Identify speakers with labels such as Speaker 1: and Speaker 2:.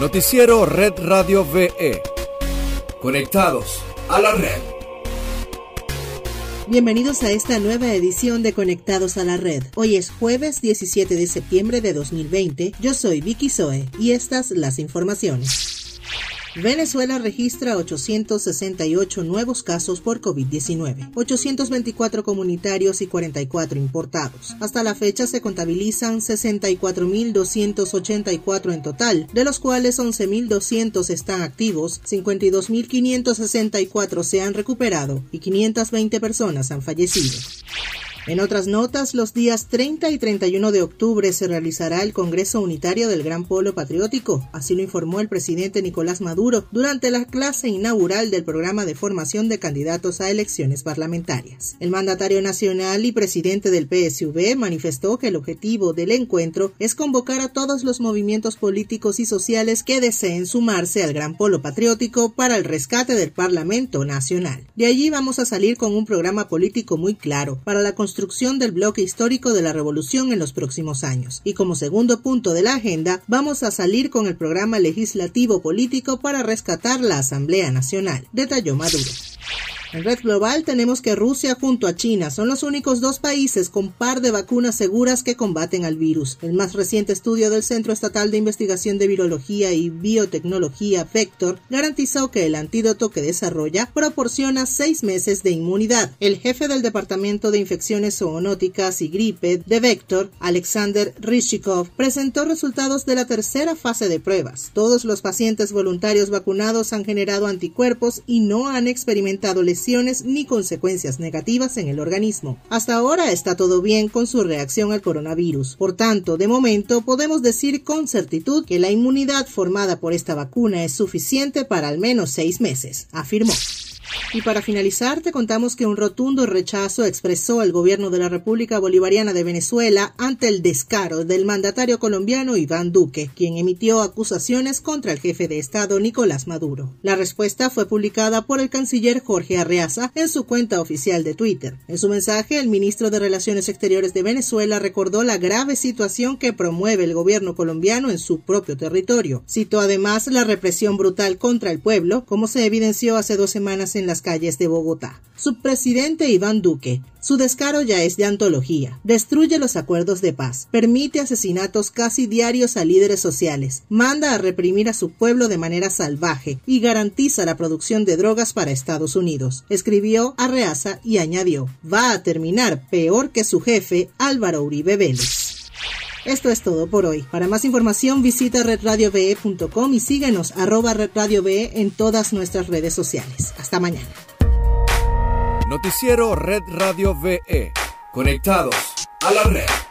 Speaker 1: Noticiero Red Radio VE. Conectados a la red.
Speaker 2: Bienvenidos a esta nueva edición de Conectados a la Red. Hoy es jueves 17 de septiembre de 2020. Yo soy Vicky Zoe y estas las informaciones. Venezuela registra 868 nuevos casos por COVID-19, 824 comunitarios y 44 importados. Hasta la fecha se contabilizan 64.284 en total, de los cuales 11.200 están activos, 52.564 se han recuperado y 520 personas han fallecido. En otras notas, los días 30 y 31 de octubre se realizará el Congreso Unitario del Gran Polo Patriótico, así lo informó el presidente Nicolás Maduro durante la clase inaugural del programa de formación de candidatos a elecciones parlamentarias. El mandatario nacional y presidente del PSV manifestó que el objetivo del encuentro es convocar a todos los movimientos políticos y sociales que deseen sumarse al Gran Polo Patriótico para el rescate del Parlamento Nacional. De allí vamos a salir con un programa político muy claro para la construcción construcción del bloque histórico de la revolución en los próximos años. Y como segundo punto de la agenda, vamos a salir con el programa legislativo político para rescatar la Asamblea Nacional, detalló Maduro. En red global tenemos que Rusia junto a China son los únicos dos países con par de vacunas seguras que combaten al virus. El más reciente estudio del Centro Estatal de Investigación de Virología y Biotecnología Vector garantizó que el antídoto que desarrolla proporciona seis meses de inmunidad. El jefe del Departamento de Infecciones Zoonóticas y Gripe de Vector, Alexander Rishikov, presentó resultados de la tercera fase de pruebas. Todos los pacientes voluntarios vacunados han generado anticuerpos y no han experimentado lesiones ni consecuencias negativas en el organismo. Hasta ahora está todo bien con su reacción al coronavirus. Por tanto, de momento podemos decir con certitud que la inmunidad formada por esta vacuna es suficiente para al menos seis meses, afirmó. Y para finalizar, te contamos que un rotundo rechazo expresó el gobierno de la República Bolivariana de Venezuela ante el descaro del mandatario colombiano Iván Duque, quien emitió acusaciones contra el jefe de Estado Nicolás Maduro. La respuesta fue publicada por el canciller Jorge Arreaza en su cuenta oficial de Twitter. En su mensaje, el ministro de Relaciones Exteriores de Venezuela recordó la grave situación que promueve el gobierno colombiano en su propio territorio. Citó además la represión brutal contra el pueblo, como se evidenció hace dos semanas en las calles de Bogotá. Subpresidente Iván Duque. Su descaro ya es de antología. Destruye los acuerdos de paz, permite asesinatos casi diarios a líderes sociales, manda a reprimir a su pueblo de manera salvaje y garantiza la producción de drogas para Estados Unidos. Escribió Arreaza y añadió, va a terminar peor que su jefe Álvaro Uribe Vélez. Esto es todo por hoy. Para más información visita redradiove.com y síguenos arroba redradiove en todas nuestras redes sociales. Hasta mañana.
Speaker 1: Noticiero Red Radio VE. Conectados a la red.